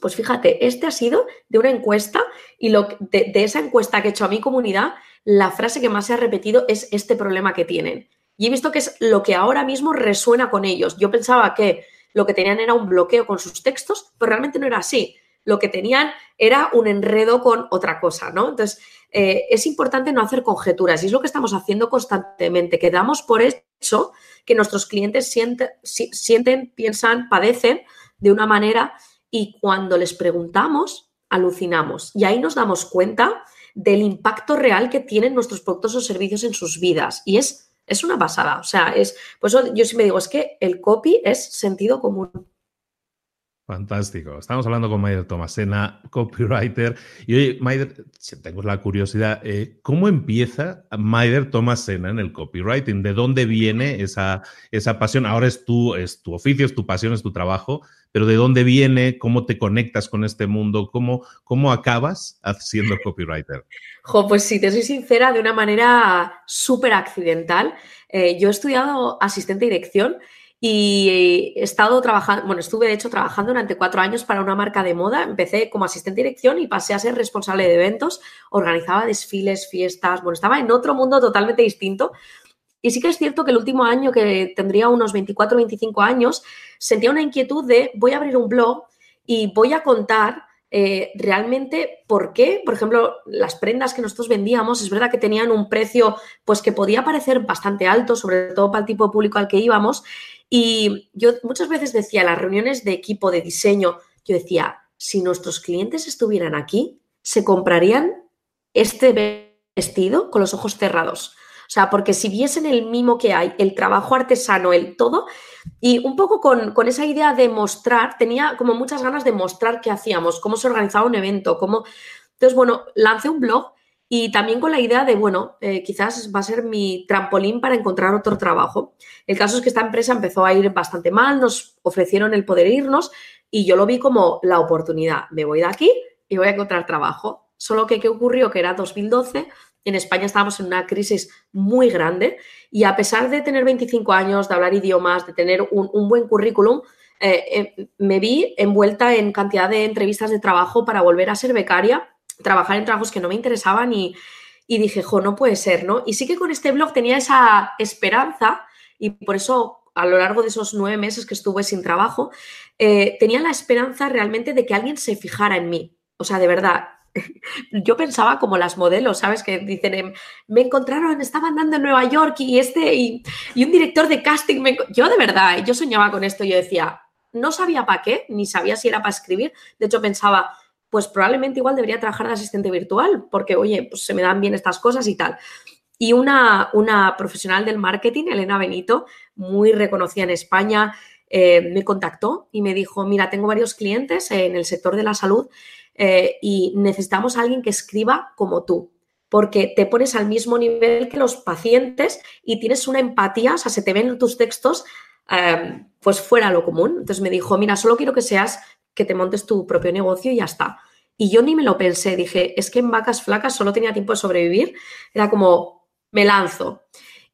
pues fíjate, este ha sido de una encuesta y lo, de, de esa encuesta que he hecho a mi comunidad, la frase que más se ha repetido es este problema que tienen. Y he visto que es lo que ahora mismo resuena con ellos. Yo pensaba que lo que tenían era un bloqueo con sus textos, pero realmente no era así. Lo que tenían era un enredo con otra cosa, ¿no? Entonces, eh, es importante no hacer conjeturas y es lo que estamos haciendo constantemente, que damos por hecho que nuestros clientes sienten, sienten, piensan, padecen de una manera y cuando les preguntamos, alucinamos. Y ahí nos damos cuenta del impacto real que tienen nuestros productos o servicios en sus vidas. Y es es una pasada. O sea, es. Por eso yo me digo, es que el copy es sentido común. Fantástico. Estamos hablando con Maider Tomasena, copywriter. Y oye, Maider, si tengo la curiosidad, eh, ¿cómo empieza Maider Tomasena en el copywriting? ¿De dónde viene esa, esa pasión? Ahora es tu, es tu oficio, es tu pasión, es tu trabajo, pero ¿de dónde viene? ¿Cómo te conectas con este mundo? ¿Cómo, cómo acabas siendo copywriter? Jo, pues si te soy sincera, de una manera súper accidental. Eh, yo he estudiado asistente de dirección y he estado trabajando, bueno, estuve de hecho trabajando durante cuatro años para una marca de moda. Empecé como asistente de dirección y pasé a ser responsable de eventos. Organizaba desfiles, fiestas, bueno, estaba en otro mundo totalmente distinto. Y sí que es cierto que el último año, que tendría unos 24 25 años, sentía una inquietud de voy a abrir un blog y voy a contar eh, realmente por qué, por ejemplo, las prendas que nosotros vendíamos, es verdad que tenían un precio pues que podía parecer bastante alto, sobre todo para el tipo de público al que íbamos. Y yo muchas veces decía las reuniones de equipo de diseño, yo decía, si nuestros clientes estuvieran aquí, se comprarían este vestido con los ojos cerrados. O sea, porque si viesen el mimo que hay, el trabajo artesano, el todo, y un poco con, esa idea de mostrar, tenía como muchas ganas de mostrar qué hacíamos, cómo se organizaba un evento, cómo... Entonces, bueno, lancé un blog y también con la idea de, bueno, eh, quizás va a ser mi trampolín para encontrar otro trabajo. El caso es que esta empresa empezó a ir bastante mal, nos ofrecieron el poder irnos y yo lo vi como la oportunidad. Me voy de aquí y voy a encontrar trabajo. Solo que, ¿qué ocurrió? Que era 2012, en España estábamos en una crisis muy grande y a pesar de tener 25 años, de hablar idiomas, de tener un, buen currículum, eh, eh, me vi envuelta en cantidad de entrevistas de trabajo para volver a ser becaria, trabajar en trabajos que no me interesaban y, dije, jo, no puede ser, ¿no? Y sí que con este blog tenía esa esperanza y por eso a lo largo de esos nueve meses que estuve sin trabajo, eh, tenía la esperanza realmente de que alguien se fijara en mí. O sea, de verdad, yo pensaba como las modelos, ¿sabes? Que dicen, em, me encontraron, estaba andando en Nueva York y este, y, un director de casting, yo de verdad, yo soñaba con esto, yo decía, no sabía para qué, ni sabía si era para escribir, de hecho pensaba, pues probablemente igual debería trabajar de asistente virtual, porque, oye, pues se me dan bien estas cosas y tal. Y una, una profesional del marketing, Elena Benito, muy reconocida en España, eh, me contactó y me dijo, mira, tengo varios clientes en el sector de la salud eh, y necesitamos a alguien que escriba como tú, porque te pones al mismo nivel que los pacientes y tienes una empatía, o sea, se te ven tus textos em, pues fuera lo común. Entonces me dijo, mira, solo quiero que seas, que te montes tu propio negocio y ya está. Y yo ni me lo pensé, dije, es que en vacas flacas solo tenía tiempo de sobrevivir, era como, me lanzo.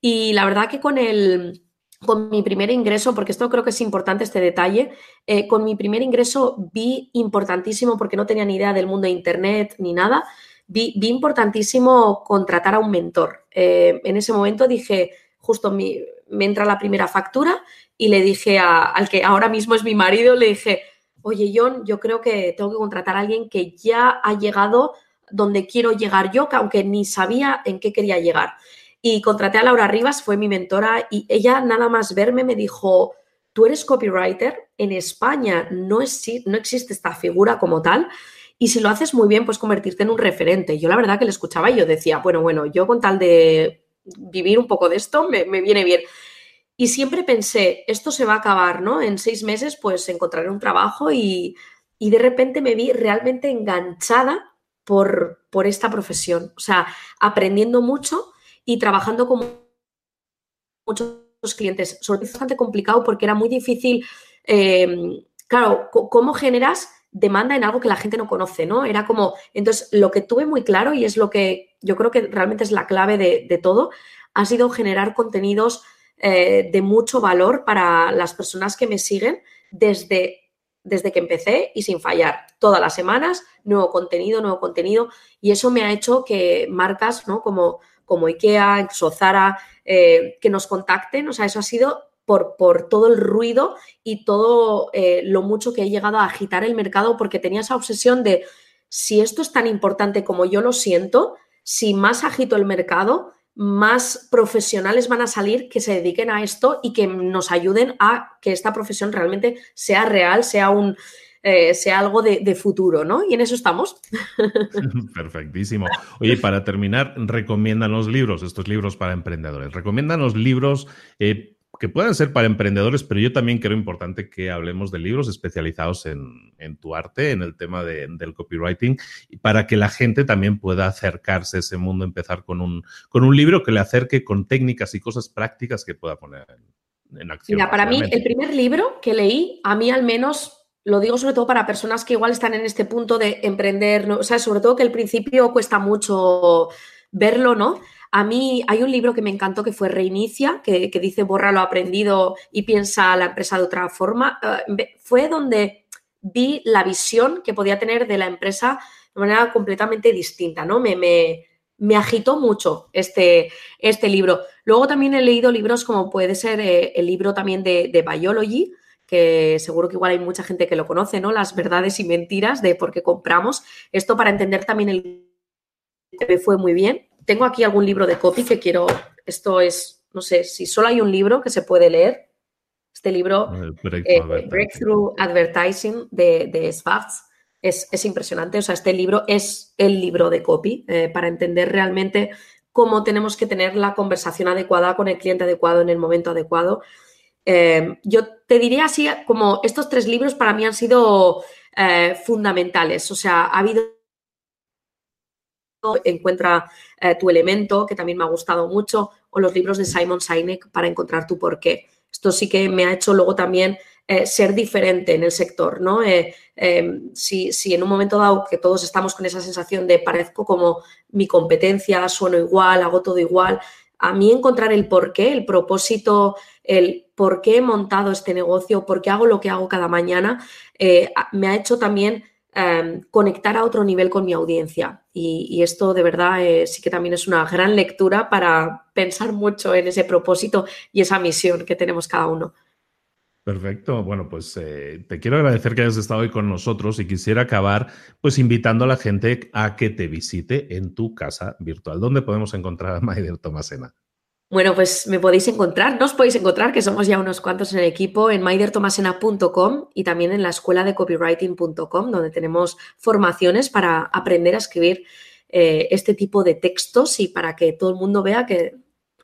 Y la verdad que con el, con mi primer ingreso, porque esto creo que es importante este detalle, eh, con mi primer ingreso vi importantísimo, porque no tenía ni idea del mundo de Internet ni nada, vi, importantísimo contratar a un mentor. Eh, en ese momento dije, justo me entra la primera factura y le dije al que ahora mismo es mi marido, le dije, oye John, yo creo que tengo que contratar a alguien que ya ha llegado donde quiero llegar yo, que aunque ni sabía en qué quería llegar. Y contraté a Laura Rivas, fue mi mentora, y ella nada más verme me dijo, tú eres copywriter, en España no, no existe esta figura como tal, Y si lo haces muy bien, puedes convertirte en un referente. Yo la verdad que le escuchaba y yo decía, bueno, bueno, yo con tal de vivir un poco de esto, me, me viene bien. Y siempre pensé, esto se va a acabar, ¿no? En seis meses, pues encontraré un trabajo y, y de repente me vi realmente enganchada por, por esta profesión. O sea, aprendiendo mucho y trabajando con muchos clientes. Sobre todo bastante complicado porque era muy difícil, eh, claro, cómo generas demanda en algo que la gente no conoce, ¿no? Era como, entonces, lo que tuve muy claro y es lo que yo creo que realmente es la clave de, todo, ha sido generar contenidos eh, de mucho valor para las personas que me siguen desde desde que empecé y sin fallar. Todas las semanas, nuevo contenido, nuevo contenido. Y eso me ha hecho que marcas ¿no? como, como IKEA, incluso Zara, eh, que nos contacten. O sea, eso ha sido por, por todo el ruido y todo eh, lo mucho que he llegado a agitar el mercado porque tenía esa obsesión de si esto es tan importante como yo lo siento, si más agito el mercado, más profesionales van a salir que se dediquen a esto y que nos ayuden a que esta profesión realmente sea real, sea un eh, sea algo de, futuro, ¿no? Y en eso estamos. Perfectísimo. Oye, para terminar, recomiendan los libros, estos libros para emprendedores. Recomiendan los libros eh, que puedan ser para emprendedores, pero yo también creo importante que hablemos de libros especializados en, tu arte, en el tema del copywriting, para que la gente también pueda acercarse a ese mundo, empezar con un, con un libro que le acerque con técnicas y cosas prácticas que pueda poner en, acción. Mira, para mí, el primer libro que leí, a mí al menos lo digo sobre todo para personas que igual están en este punto de emprender, o sea, sobre todo que al principio cuesta mucho verlo, ¿no? A mí hay un libro que me encantó que fue Reinicia, que, dice borra lo aprendido y piensa la empresa de otra forma. Eh, fue donde vi la visión que podía tener de la empresa de manera completamente distinta, ¿no? Me, me, agitó mucho este, este libro. Luego también he leído libros como puede ser eh, el libro también de, de Biology, que seguro que igual hay mucha gente que lo conoce, ¿no? Las verdades y mentiras de por qué compramos. Esto para entender también el me fue muy bien tengo aquí algún libro de copy que quiero, esto es, no sé, si solo hay un libro que se puede leer, este libro, eh, Breakthrough, Advertising de, de es, impresionante. O sea, este libro es el libro de copy eh, para entender realmente cómo tenemos que tener la conversación adecuada con el cliente adecuado en el momento adecuado. Eh, yo te diría así, como estos tres libros para mí han sido fundamentales. O sea, ha habido encuentra eh, tu elemento, que también me ha gustado mucho, o los libros de Simon Sinek para encontrar tu porqué. Esto sí que me ha hecho luego también eh, ser diferente en el sector, ¿no? Eh, em, si, si, en un momento dado que todos estamos con esa sensación de parezco como mi competencia, sueno igual, hago todo igual, a mí encontrar el porqué, el propósito, el por qué he montado este negocio, por qué hago lo que hago cada mañana, me ha hecho también Em, conectar a otro nivel con mi audiencia. Y, esto de verdad eh, sí que también es una gran lectura para pensar mucho en ese propósito y esa misión que tenemos cada uno. Perfecto. Bueno, pues eh, te quiero agradecer que hayas estado hoy con nosotros y quisiera acabar pues invitando a la gente a que te visite en tu casa virtual. ¿Dónde podemos encontrar a Maider Tomasena? Bueno, pues me podéis encontrar, nos podéis encontrar, que somos ya unos cuantos en el equipo, en maidertomasena.com y también en la escuela de copywriting.com, donde tenemos formaciones para aprender a escribir eh, este tipo de textos y para que todo el mundo vea que,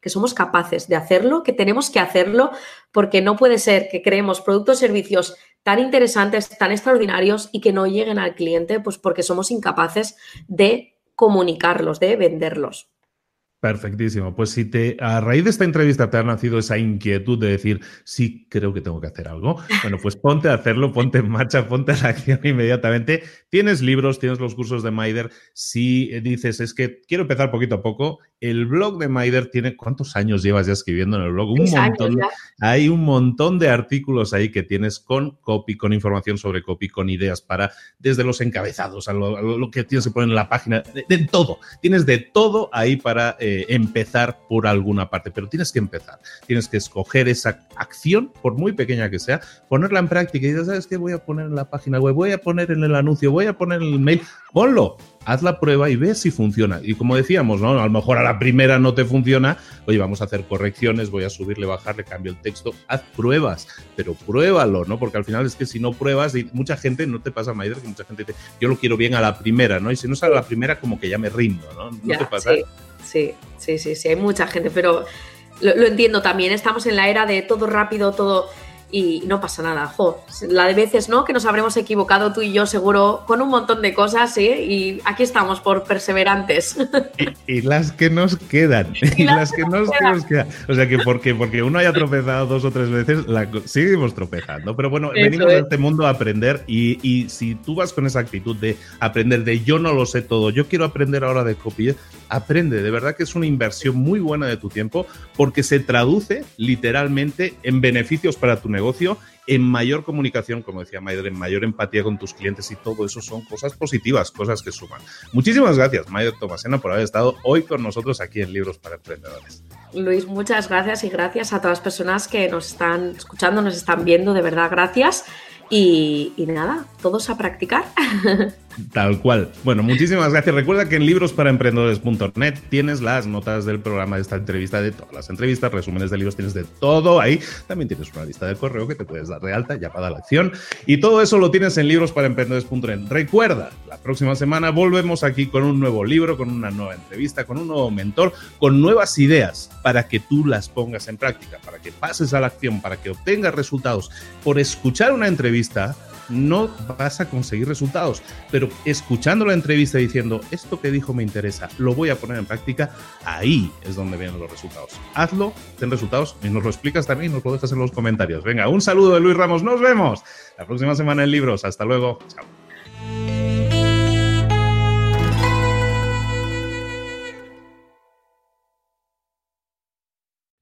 que somos capaces de hacerlo, que tenemos que hacerlo, porque no puede ser que creemos productos servicios tan interesantes, tan extraordinarios y que no lleguen al cliente, pues porque somos incapaces de comunicarlos, de venderlos. Perfectísimo. Pues si te, a raíz de esta entrevista te ha nacido esa inquietud de decir, sí, creo que tengo que hacer algo, bueno, pues ponte a hacerlo, ponte en marcha, ponte a la acción inmediatamente. Tienes libros, tienes los cursos de Maider. Si dices, es que quiero empezar poquito a poco, el blog de Maider tiene, ¿cuántos años llevas ya escribiendo en el blog? Un montón. Hay un montón de artículos ahí que tienes con copy, con información sobre copy, con ideas para, desde los encabezados a lo, que tienes que poner en la página, de, todo. Tienes de todo ahí para... Eh, empezar por alguna parte, pero tienes que empezar. Tienes que escoger esa acción, por muy pequeña que sea, ponerla en práctica y dices, ¿sabes qué? Voy a poner en la página web, voy a poner en el anuncio, voy a poner en el mail, ponlo, haz la prueba y ve si funciona. Y como decíamos, ¿no? A lo mejor a la primera no te funciona, oye, vamos a hacer correcciones, voy a subirle, bajarle, cambio el texto, haz pruebas, pero pruébalo, ¿no? Porque al final es que si no pruebas, y mucha gente, no te pasa, Maider, que mucha gente dice, yo lo quiero bien a la primera, ¿no? Y si no sale a la primera, como que ya me rindo, ¿no? ¿No te pasa? Sí, sí, sí, sí, hay mucha gente, pero lo entiendo también, estamos en la era de todo rápido, todo y no pasa nada. Jo, la de veces, ¿no? Que nos habremos equivocado tú y yo seguro con un montón de cosas, ¿sí? Y aquí estamos por perseverantes. Y, las que nos quedan. Y, las, que, nos, quedan. O sea que porque, porque uno haya tropezado dos o tres veces, la, seguimos tropezando. Pero bueno, venimos a este mundo a aprender y, y, si tú vas con esa actitud de aprender, de yo no lo sé todo, yo quiero aprender ahora de copy, aprende. De verdad que es una inversión muy buena de tu tiempo porque se traduce literalmente en beneficios para tu negocio negocio en mayor comunicación, como decía Maider, en mayor empatía con tus clientes y todo eso son cosas positivas, cosas que suman. Muchísimas gracias, Maider Tomasena, por haber estado hoy con nosotros aquí en Libros para Emprendedores. Luis, muchas gracias y gracias a todas las personas que nos están escuchando, nos están viendo, de verdad, gracias. Y, y nada, todos a practicar. Tal cual. Bueno, muchísimas gracias. Recuerda que en librosparemprendedores.net tienes las notas del programa de esta entrevista, de todas las entrevistas, resúmenes de libros, tienes de todo ahí. También tienes una lista de correo que te puedes dar de alta, ya para la acción. Y todo eso lo tienes en librosparemprendedores.net. Recuerda, la próxima semana volvemos aquí con un nuevo libro, con una nueva entrevista, con un nuevo mentor, con nuevas ideas para que tú las pongas en práctica, para que pases a la acción, para que obtengas resultados. Por escuchar una entrevista, no vas a conseguir resultados. Pero escuchando la entrevista diciendo, esto que dijo me interesa, lo voy a poner en práctica, ahí es donde vienen los resultados. Hazlo, ten resultados y nos lo explicas también y nos lo dejas en los comentarios. Venga, un saludo de Luis Ramos, nos vemos la próxima semana en Libros. Hasta luego, chao.